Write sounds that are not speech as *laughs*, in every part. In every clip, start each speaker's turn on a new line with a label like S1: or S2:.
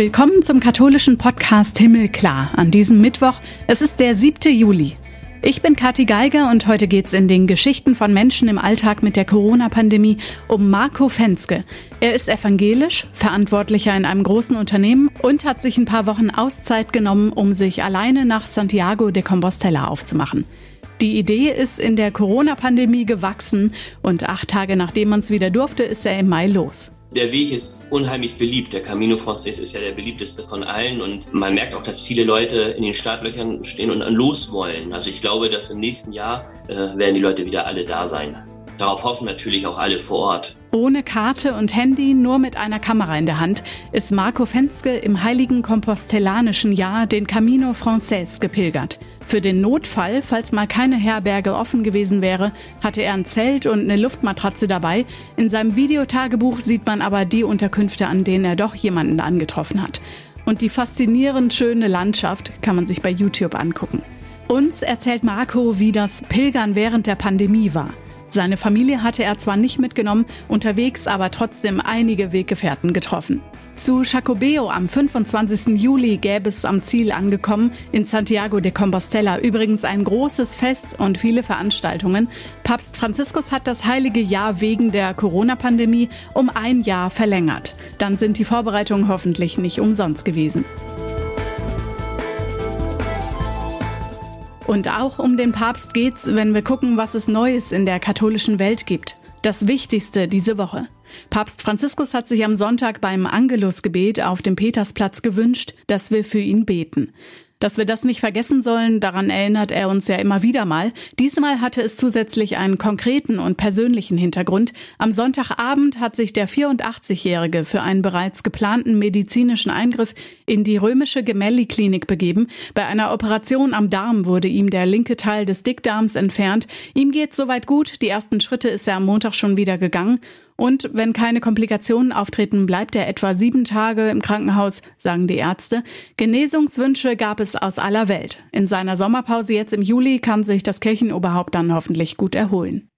S1: Willkommen zum katholischen Podcast Himmelklar an diesem Mittwoch. Es ist der 7. Juli. Ich bin Kathi Geiger und heute geht's in den Geschichten von Menschen im Alltag mit der Corona-Pandemie um Marco Fenske. Er ist evangelisch, Verantwortlicher in einem großen Unternehmen und hat sich ein paar Wochen Auszeit genommen, um sich alleine nach Santiago de Compostela aufzumachen. Die Idee ist in der Corona-Pandemie gewachsen und acht Tage nachdem man es wieder durfte, ist er im Mai los.
S2: Der Weg ist unheimlich beliebt. Der Camino Frances ist ja der beliebteste von allen und man merkt auch, dass viele Leute in den Startlöchern stehen und los wollen. Also ich glaube, dass im nächsten Jahr äh, werden die Leute wieder alle da sein. Darauf hoffen natürlich auch alle vor Ort.
S1: Ohne Karte und Handy, nur mit einer Kamera in der Hand, ist Marco Fenske im heiligen kompostellanischen Jahr den Camino Frances gepilgert. Für den Notfall, falls mal keine Herberge offen gewesen wäre, hatte er ein Zelt und eine Luftmatratze dabei. In seinem Videotagebuch sieht man aber die Unterkünfte, an denen er doch jemanden angetroffen hat. Und die faszinierend schöne Landschaft kann man sich bei YouTube angucken. Uns erzählt Marco, wie das Pilgern während der Pandemie war. Seine Familie hatte er zwar nicht mitgenommen, unterwegs aber trotzdem einige Weggefährten getroffen. Zu Chacobeo am 25. Juli gäbe es am Ziel angekommen, in Santiago de Compostela übrigens ein großes Fest und viele Veranstaltungen. Papst Franziskus hat das heilige Jahr wegen der Corona-Pandemie um ein Jahr verlängert. Dann sind die Vorbereitungen hoffentlich nicht umsonst gewesen. Und auch um den Papst geht's, wenn wir gucken, was es Neues in der katholischen Welt gibt. Das Wichtigste diese Woche. Papst Franziskus hat sich am Sonntag beim Angelusgebet auf dem Petersplatz gewünscht, dass wir für ihn beten. Dass wir das nicht vergessen sollen, daran erinnert er uns ja immer wieder mal. Diesmal hatte es zusätzlich einen konkreten und persönlichen Hintergrund. Am Sonntagabend hat sich der 84-Jährige für einen bereits geplanten medizinischen Eingriff in die römische Gemelli-Klinik begeben. Bei einer Operation am Darm wurde ihm der linke Teil des Dickdarms entfernt. Ihm geht soweit gut. Die ersten Schritte ist er am Montag schon wieder gegangen. Und wenn keine Komplikationen auftreten, bleibt er etwa sieben Tage im Krankenhaus, sagen die Ärzte. Genesungswünsche gab es aus aller Welt. In seiner Sommerpause jetzt im Juli kann sich das Kirchenoberhaupt dann hoffentlich gut erholen.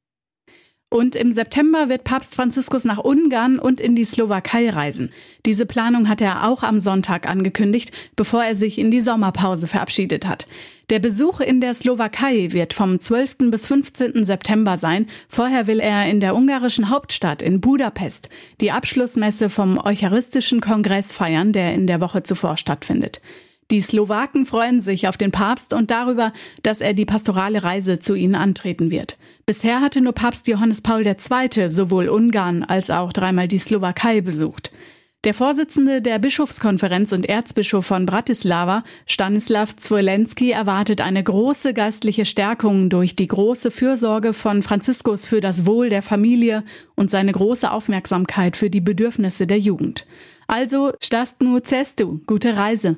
S1: Und im September wird Papst Franziskus nach Ungarn und in die Slowakei reisen. Diese Planung hat er auch am Sonntag angekündigt, bevor er sich in die Sommerpause verabschiedet hat. Der Besuch in der Slowakei wird vom 12. bis 15. September sein. Vorher will er in der ungarischen Hauptstadt in Budapest die Abschlussmesse vom Eucharistischen Kongress feiern, der in der Woche zuvor stattfindet. Die Slowaken freuen sich auf den Papst und darüber, dass er die pastorale Reise zu ihnen antreten wird. Bisher hatte nur Papst Johannes Paul II. sowohl Ungarn als auch dreimal die Slowakei besucht. Der Vorsitzende der Bischofskonferenz und Erzbischof von Bratislava, Stanislav Zwolenski, erwartet eine große geistliche Stärkung durch die große Fürsorge von Franziskus für das Wohl der Familie und seine große Aufmerksamkeit für die Bedürfnisse der Jugend. Also, Stastnu Cestu, gute Reise.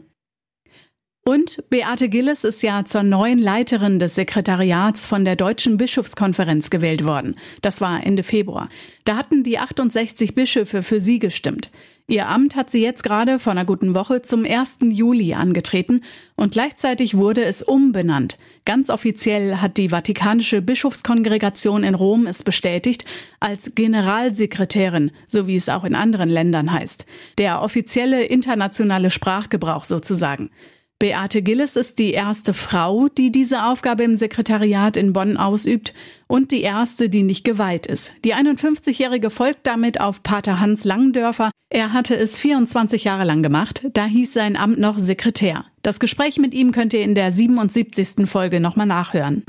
S1: Und Beate Gilles ist ja zur neuen Leiterin des Sekretariats von der Deutschen Bischofskonferenz gewählt worden. Das war Ende Februar. Da hatten die 68 Bischöfe für sie gestimmt. Ihr Amt hat sie jetzt gerade vor einer guten Woche zum 1. Juli angetreten und gleichzeitig wurde es umbenannt. Ganz offiziell hat die Vatikanische Bischofskongregation in Rom es bestätigt als Generalsekretärin, so wie es auch in anderen Ländern heißt. Der offizielle internationale Sprachgebrauch sozusagen. Beate Gilles ist die erste Frau, die diese Aufgabe im Sekretariat in Bonn ausübt und die erste, die nicht geweiht ist. Die 51-Jährige folgt damit auf Pater Hans Langendörfer. Er hatte es 24 Jahre lang gemacht, da hieß sein Amt noch Sekretär. Das Gespräch mit ihm könnt ihr in der 77. Folge nochmal nachhören.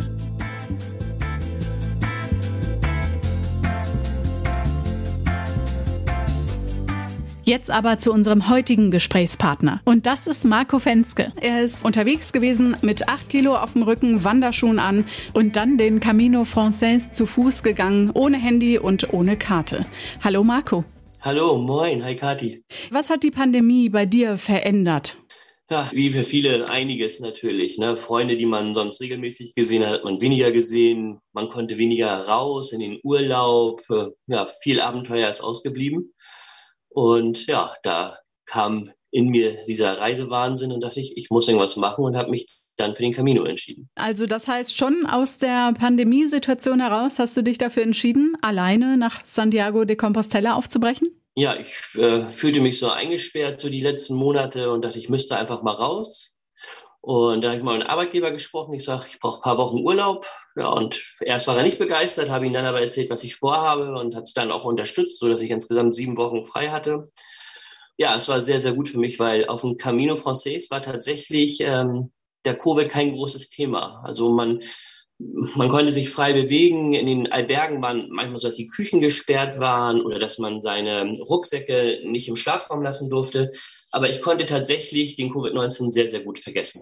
S1: Jetzt aber zu unserem heutigen Gesprächspartner. Und das ist Marco Fenske. Er ist unterwegs gewesen mit acht Kilo auf dem Rücken, Wanderschuhen an und dann den Camino Frances zu Fuß gegangen, ohne Handy und ohne Karte. Hallo Marco.
S2: Hallo, moin, hi Kati.
S1: Was hat die Pandemie bei dir verändert?
S2: Ja, wie für viele einiges natürlich. Ne? Freunde, die man sonst regelmäßig gesehen hat, hat man weniger gesehen. Man konnte weniger raus in den Urlaub. Ja, viel Abenteuer ist ausgeblieben. Und ja, da kam in mir dieser Reisewahnsinn und dachte ich, ich muss irgendwas machen und habe mich dann für den Camino entschieden.
S1: Also das heißt schon aus der Pandemiesituation heraus hast du dich dafür entschieden, alleine nach Santiago de Compostela aufzubrechen?
S2: Ja, ich äh, fühlte mich so eingesperrt so die letzten Monate und dachte, ich müsste einfach mal raus. Und dann habe ich mal mit einem Arbeitgeber gesprochen. Ich sage, ich brauche ein paar Wochen Urlaub. Ja, und erst war er nicht begeistert, habe ihm dann aber erzählt, was ich vorhabe und hat es dann auch unterstützt, sodass ich insgesamt sieben Wochen frei hatte. Ja, es war sehr, sehr gut für mich, weil auf dem Camino Frances war tatsächlich ähm, der Covid kein großes Thema. Also man, man konnte sich frei bewegen. In den Albergen waren manchmal so, dass die Küchen gesperrt waren oder dass man seine Rucksäcke nicht im Schlafraum lassen durfte. Aber ich konnte tatsächlich den Covid-19 sehr, sehr gut vergessen.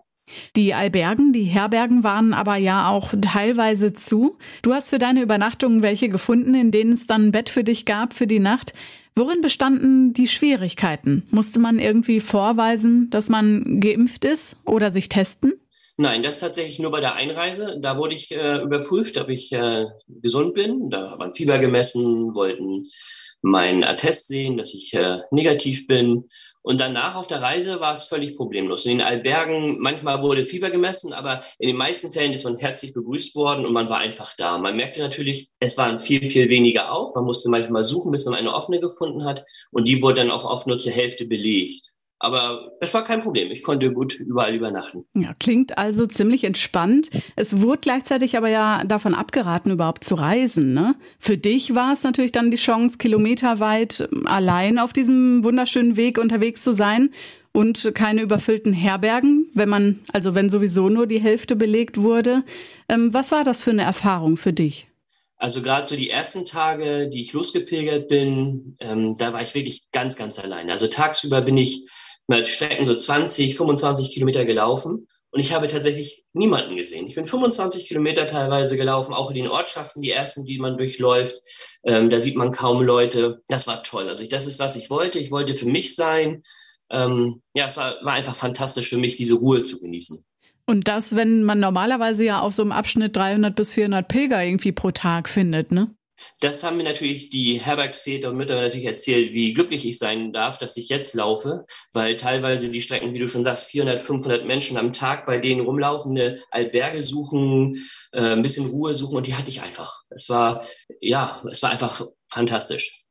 S1: Die Albergen, die Herbergen waren aber ja auch teilweise zu. Du hast für deine Übernachtungen welche gefunden, in denen es dann ein Bett für dich gab für die Nacht. Worin bestanden die Schwierigkeiten? Musste man irgendwie vorweisen, dass man geimpft ist oder sich testen?
S2: Nein, das tatsächlich nur bei der Einreise. Da wurde ich äh, überprüft, ob ich äh, gesund bin. Da hat Fieber gemessen, wollten meinen Attest sehen, dass ich äh, negativ bin. Und danach auf der Reise war es völlig problemlos. In den Albergen, manchmal wurde Fieber gemessen, aber in den meisten Fällen ist man herzlich begrüßt worden und man war einfach da. Man merkte natürlich, es waren viel, viel weniger auf. Man musste manchmal suchen, bis man eine offene gefunden hat. Und die wurde dann auch oft nur zur Hälfte belegt. Aber es war kein Problem. Ich konnte gut überall übernachten.
S1: Ja, klingt also ziemlich entspannt. Es wurde gleichzeitig aber ja davon abgeraten, überhaupt zu reisen. Ne? Für dich war es natürlich dann die Chance, kilometerweit allein auf diesem wunderschönen Weg unterwegs zu sein und keine überfüllten Herbergen, wenn man, also wenn sowieso nur die Hälfte belegt wurde. Ähm, was war das für eine Erfahrung für dich?
S2: Also gerade so die ersten Tage, die ich losgepilgert bin, ähm, da war ich wirklich ganz, ganz allein. Also tagsüber bin ich mal Strecken so 20, 25 Kilometer gelaufen und ich habe tatsächlich niemanden gesehen. Ich bin 25 Kilometer teilweise gelaufen, auch in den Ortschaften, die ersten, die man durchläuft. Ähm, da sieht man kaum Leute. Das war toll. Also ich, das ist, was ich wollte. Ich wollte für mich sein. Ähm, ja, es war, war einfach fantastisch für mich, diese Ruhe zu genießen.
S1: Und das, wenn man normalerweise ja auf so einem Abschnitt 300 bis 400 Pilger irgendwie pro Tag findet, ne?
S2: Das haben mir natürlich die Herbergsväter und Mütter natürlich erzählt, wie glücklich ich sein darf, dass ich jetzt laufe, weil teilweise die Strecken, wie du schon sagst, 400, 500 Menschen am Tag bei denen rumlaufende Alberge suchen, äh, ein bisschen Ruhe suchen und die hatte ich einfach. Es war, ja, es war einfach fantastisch.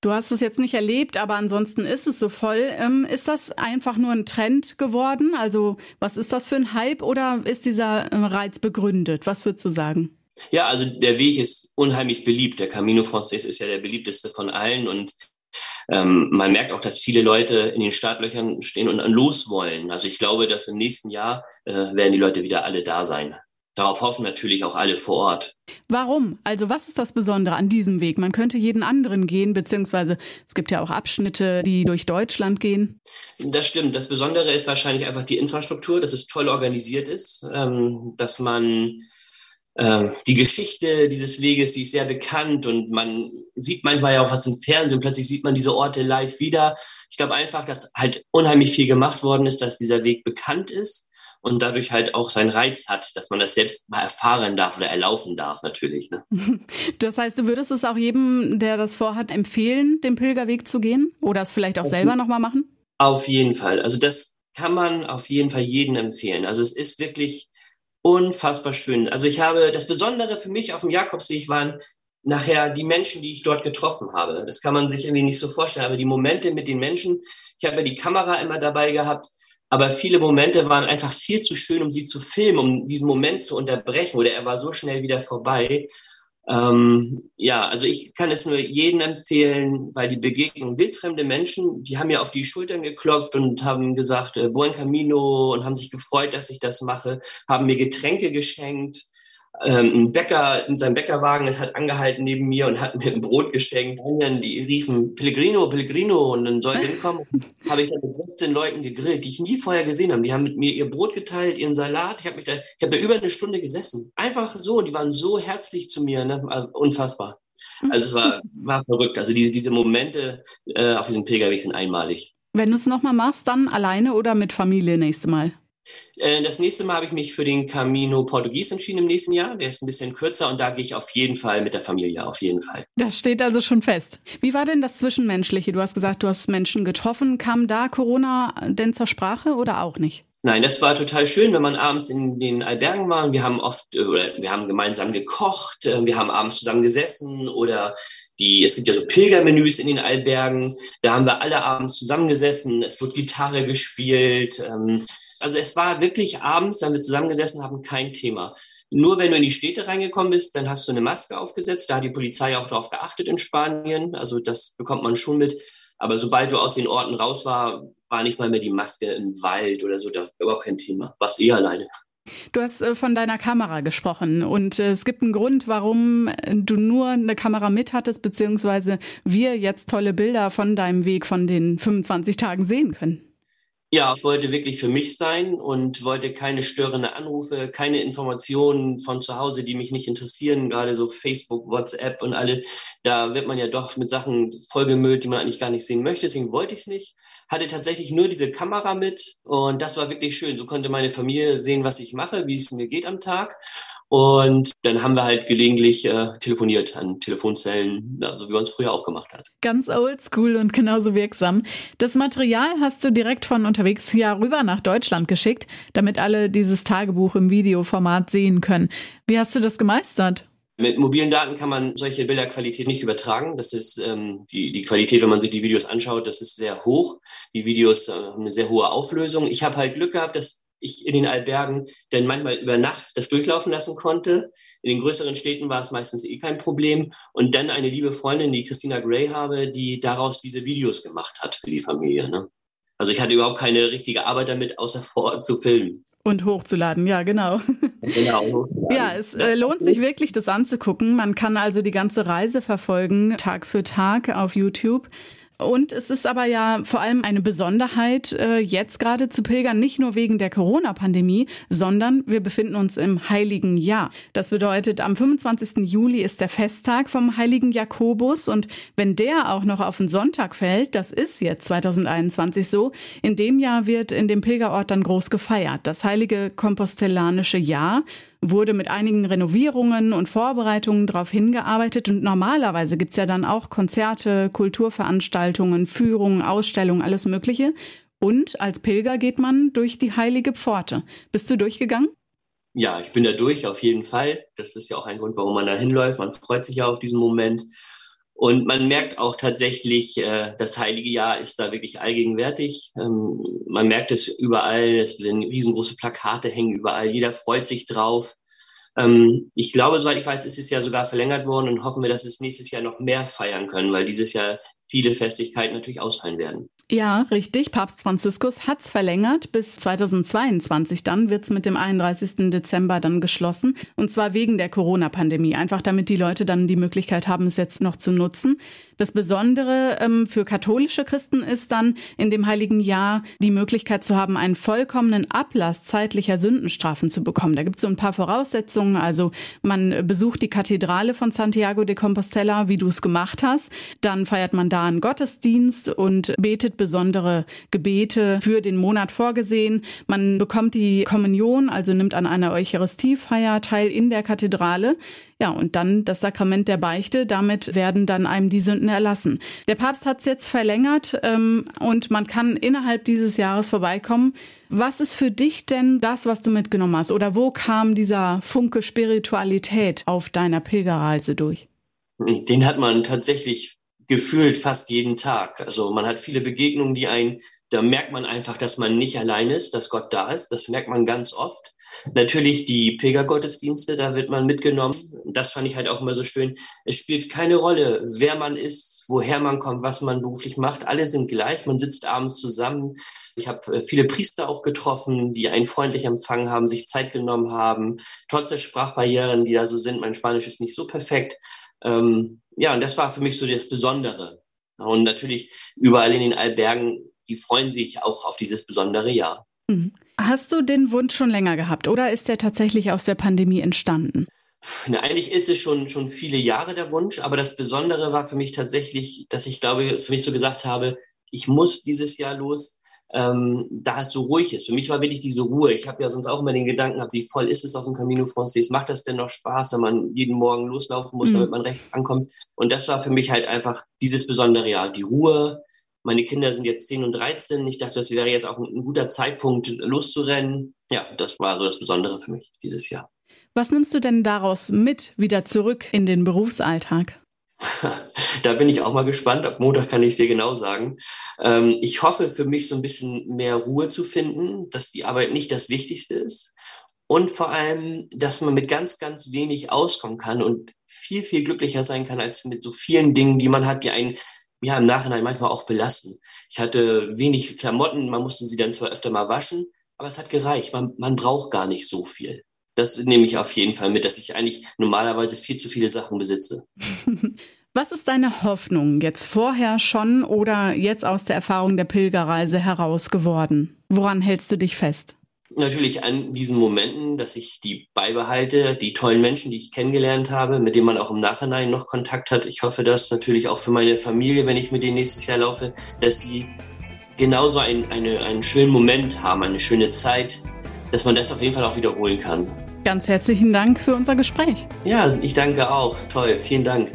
S1: Du hast es jetzt nicht erlebt, aber ansonsten ist es so voll. Ähm, ist das einfach nur ein Trend geworden? Also was ist das für ein Hype oder ist dieser äh, Reiz begründet? Was würdest du sagen?
S2: Ja, also der Weg ist unheimlich beliebt. Der Camino Frances ist ja der beliebteste von allen und ähm, man merkt auch, dass viele Leute in den Startlöchern stehen und los wollen. Also ich glaube, dass im nächsten Jahr äh, werden die Leute wieder alle da sein. Darauf hoffen natürlich auch alle vor Ort.
S1: Warum? Also was ist das Besondere an diesem Weg? Man könnte jeden anderen gehen, beziehungsweise es gibt ja auch Abschnitte, die durch Deutschland gehen.
S2: Das stimmt. Das Besondere ist wahrscheinlich einfach die Infrastruktur, dass es toll organisiert ist, ähm, dass man die Geschichte dieses Weges, die ist sehr bekannt und man sieht manchmal ja auch was im Fernsehen. Plötzlich sieht man diese Orte live wieder. Ich glaube einfach, dass halt unheimlich viel gemacht worden ist, dass dieser Weg bekannt ist und dadurch halt auch seinen Reiz hat, dass man das selbst mal erfahren darf oder erlaufen darf, natürlich. Ne? *laughs*
S1: Das heißt, du würdest es auch jedem, der das vorhat, empfehlen, den Pilgerweg zu gehen oder es vielleicht auch auf selber nochmal machen?
S2: Auf jeden Fall. Also das kann man auf jeden Fall jedem empfehlen. Also es ist wirklich unfassbar schön. Also ich habe, das Besondere für mich auf dem Jakobsweg waren nachher die Menschen, die ich dort getroffen habe. Das kann man sich irgendwie nicht so vorstellen, aber die Momente mit den Menschen, ich habe ja die Kamera immer dabei gehabt, aber viele Momente waren einfach viel zu schön, um sie zu filmen, um diesen Moment zu unterbrechen oder er war so schnell wieder vorbei. Ähm, ja, also ich kann es nur jedem empfehlen, weil die Begegnung wildfremde Menschen, die haben mir auf die Schultern geklopft und haben gesagt, äh, Buen Camino und haben sich gefreut, dass ich das mache, haben mir Getränke geschenkt ein Bäcker in seinem Bäckerwagen es hat angehalten neben mir und hat mir ein Brot geschenkt. Und die riefen Pellegrino, Pellegrino und dann soll ich *laughs* hinkommen. habe ich dann mit 16 Leuten gegrillt, die ich nie vorher gesehen habe. Die haben mit mir ihr Brot geteilt, ihren Salat. Ich habe da, ich habe da über eine Stunde gesessen. Einfach so und die waren so herzlich zu mir, ne? also, unfassbar. Also es war, war verrückt. Also diese, diese Momente äh, auf diesem Pilgerweg sind einmalig.
S1: Wenn du es nochmal machst, dann alleine oder mit Familie nächste Mal?
S2: Äh, das nächste Mal habe ich mich für den Camino Portugies entschieden im nächsten Jahr. Der ist ein bisschen kürzer und da gehe ich auf jeden Fall mit der Familie, auf jeden Fall.
S1: Das steht also schon fest. Wie war denn das Zwischenmenschliche? Du hast gesagt, du hast Menschen getroffen. Kam da Corona denn zur Sprache oder auch nicht?
S2: Nein, das war total schön, wenn man abends in den Albergen war. Wir haben oft, äh, oder wir haben gemeinsam gekocht, äh, wir haben abends zusammen gesessen oder die, es gibt ja so Pilgermenüs in den Albergen. Da haben wir alle abends zusammengesessen. Es wird Gitarre gespielt. Ähm, also es war wirklich abends, da haben wir zusammengesessen, haben kein Thema. Nur wenn du in die Städte reingekommen bist, dann hast du eine Maske aufgesetzt. Da hat die Polizei auch darauf geachtet in Spanien. Also das bekommt man schon mit. Aber sobald du aus den Orten raus war, war nicht mal mehr die Maske im Wald oder so. Da war überhaupt kein Thema. Warst eh alleine.
S1: Du hast äh, von deiner Kamera gesprochen und äh, es gibt einen Grund, warum du nur eine Kamera mit hattest, beziehungsweise wir jetzt tolle Bilder von deinem Weg von den 25 Tagen sehen können.
S2: Ja, ich wollte wirklich für mich sein und wollte keine störenden Anrufe, keine Informationen von zu Hause, die mich nicht interessieren, gerade so Facebook, WhatsApp und alle. Da wird man ja doch mit Sachen vollgemüllt, die man eigentlich gar nicht sehen möchte. Deswegen wollte ich es nicht. Hatte tatsächlich nur diese Kamera mit und das war wirklich schön. So konnte meine Familie sehen, was ich mache, wie es mir geht am Tag. Und dann haben wir halt gelegentlich äh, telefoniert an Telefonzellen, ja, so wie man es früher auch gemacht hat.
S1: Ganz oldschool und genauso wirksam. Das Material hast du direkt von unterwegs hier rüber nach Deutschland geschickt, damit alle dieses Tagebuch im Videoformat sehen können. Wie hast du das gemeistert?
S2: Mit mobilen Daten kann man solche Bilderqualität nicht übertragen. Das ist ähm, die, die Qualität, wenn man sich die Videos anschaut, das ist sehr hoch. Die Videos äh, haben eine sehr hohe Auflösung. Ich habe halt Glück gehabt, dass ich in den Albergen dann manchmal über Nacht das durchlaufen lassen konnte. In den größeren Städten war es meistens eh kein Problem. Und dann eine liebe Freundin, die Christina Gray habe, die daraus diese Videos gemacht hat für die Familie. Ne? Also ich hatte überhaupt keine richtige Arbeit damit, außer vor Ort zu filmen.
S1: Und hochzuladen, ja, genau. Genau. *laughs* Ja, es äh, lohnt sich wirklich, das anzugucken. Man kann also die ganze Reise verfolgen, Tag für Tag auf YouTube. Und es ist aber ja vor allem eine Besonderheit, äh, jetzt gerade zu pilgern, nicht nur wegen der Corona-Pandemie, sondern wir befinden uns im Heiligen Jahr. Das bedeutet, am 25. Juli ist der Festtag vom Heiligen Jakobus und wenn der auch noch auf den Sonntag fällt, das ist jetzt 2021 so, in dem Jahr wird in dem Pilgerort dann groß gefeiert. Das Heilige Kompostellanische Jahr wurde mit einigen Renovierungen und Vorbereitungen darauf hingearbeitet. Und normalerweise gibt's ja dann auch Konzerte, Kulturveranstaltungen, Führungen, Ausstellungen, alles Mögliche. Und als Pilger geht man durch die heilige Pforte. Bist du durchgegangen?
S2: Ja, ich bin da durch, auf jeden Fall. Das ist ja auch ein Grund, warum man da hinläuft. Man freut sich ja auf diesen Moment. Und man merkt auch tatsächlich, äh, das heilige Jahr ist da wirklich allgegenwärtig. Ähm, man merkt es überall, es werden riesengroße Plakate hängen überall, jeder freut sich drauf. Ähm, ich glaube, soweit ich weiß, ist es ja sogar verlängert worden und hoffen wir, dass es nächstes Jahr noch mehr feiern können, weil dieses Jahr viele Festigkeiten natürlich ausfallen werden.
S1: Ja, richtig. Papst Franziskus hat es verlängert. Bis 2022 dann wird es mit dem 31. Dezember dann geschlossen. Und zwar wegen der Corona-Pandemie. Einfach damit die Leute dann die Möglichkeit haben, es jetzt noch zu nutzen. Das Besondere ähm, für katholische Christen ist dann in dem heiligen Jahr die Möglichkeit zu haben, einen vollkommenen Ablass zeitlicher Sündenstrafen zu bekommen. Da gibt es so ein paar Voraussetzungen. Also man besucht die Kathedrale von Santiago de Compostela, wie du es gemacht hast. Dann feiert man da einen Gottesdienst und betet besondere Gebete für den Monat vorgesehen. Man bekommt die Kommunion, also nimmt an einer Eucharistiefeier teil in der Kathedrale. Ja, und dann das Sakrament der Beichte. Damit werden dann einem die Sünden erlassen. Der Papst hat es jetzt verlängert ähm, und man kann innerhalb dieses Jahres vorbeikommen. Was ist für dich denn das, was du mitgenommen hast? Oder wo kam dieser Funke Spiritualität auf deiner Pilgerreise durch?
S2: Den hat man tatsächlich gefühlt fast jeden Tag. Also man hat viele Begegnungen, die ein, da merkt man einfach, dass man nicht allein ist, dass Gott da ist. Das merkt man ganz oft. Natürlich die Pilgergottesdienste, da wird man mitgenommen. Das fand ich halt auch immer so schön. Es spielt keine Rolle, wer man ist, woher man kommt, was man beruflich macht. Alle sind gleich. Man sitzt abends zusammen. Ich habe äh, viele Priester auch getroffen, die einen freundlich empfangen haben, sich Zeit genommen haben, trotz der Sprachbarrieren, die da so sind. Mein Spanisch ist nicht so perfekt. Ähm, ja, und das war für mich so das Besondere. Und natürlich überall in den Albergen, die freuen sich auch auf dieses besondere Jahr.
S1: Mhm. Hast du den Wunsch schon länger gehabt oder ist der tatsächlich aus der Pandemie entstanden?
S2: Na, eigentlich ist es schon, schon viele Jahre der Wunsch, aber das Besondere war für mich tatsächlich, dass ich glaube, für mich so gesagt habe, ich muss dieses Jahr los, ähm, da es so ruhig ist. Für mich war wirklich diese Ruhe. Ich habe ja sonst auch immer den Gedanken gehabt, wie voll ist es auf dem Camino Frances? Macht das denn noch Spaß, wenn man jeden Morgen loslaufen muss, mhm. damit man recht ankommt? Und das war für mich halt einfach dieses besondere Jahr. Die Ruhe. Meine Kinder sind jetzt 10 und 13. Ich dachte, das wäre jetzt auch ein, ein guter Zeitpunkt, loszurennen. Ja, das war so das Besondere für mich dieses Jahr.
S1: Was nimmst du denn daraus mit wieder zurück in den Berufsalltag? *laughs*
S2: da bin ich auch mal gespannt. Ab Montag kann ich es dir genau sagen. Ähm, ich hoffe für mich so ein bisschen mehr Ruhe zu finden, dass die Arbeit nicht das Wichtigste ist. Und vor allem, dass man mit ganz, ganz wenig auskommen kann und viel, viel glücklicher sein kann als mit so vielen Dingen, die man hat, die einen ja im Nachhinein manchmal auch belasten. Ich hatte wenig Klamotten, man musste sie dann zwar öfter mal waschen, aber es hat gereicht. Man, man braucht gar nicht so viel. Das nehme ich auf jeden Fall mit, dass ich eigentlich normalerweise viel zu viele Sachen besitze. *laughs*
S1: Was ist deine Hoffnung jetzt vorher schon oder jetzt aus der Erfahrung der Pilgerreise heraus geworden? Woran hältst du dich fest?
S2: Natürlich an diesen Momenten, dass ich die beibehalte, die tollen Menschen, die ich kennengelernt habe, mit denen man auch im Nachhinein noch Kontakt hat. Ich hoffe das natürlich auch für meine Familie, wenn ich mit denen nächstes Jahr laufe, dass sie genauso ein, eine, einen schönen Moment haben, eine schöne Zeit, dass man das auf jeden Fall auch wiederholen kann.
S1: Ganz herzlichen Dank für unser Gespräch.
S2: Ja, ich danke auch. Toll, vielen Dank.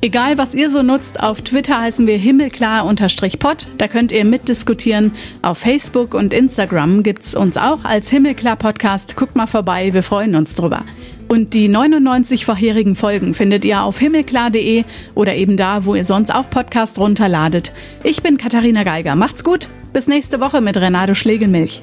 S1: Egal, was ihr so nutzt, auf Twitter heißen wir himmelklar-pod. Da könnt ihr mitdiskutieren. Auf Facebook und Instagram gibt's uns auch als Himmelklar-Podcast. Guckt mal vorbei, wir freuen uns drüber. Und die 99 vorherigen Folgen findet ihr auf himmelklar.de oder eben da, wo ihr sonst auch Podcasts runterladet. Ich bin Katharina Geiger. Macht's gut. Bis nächste Woche mit Renato Schlegelmilch.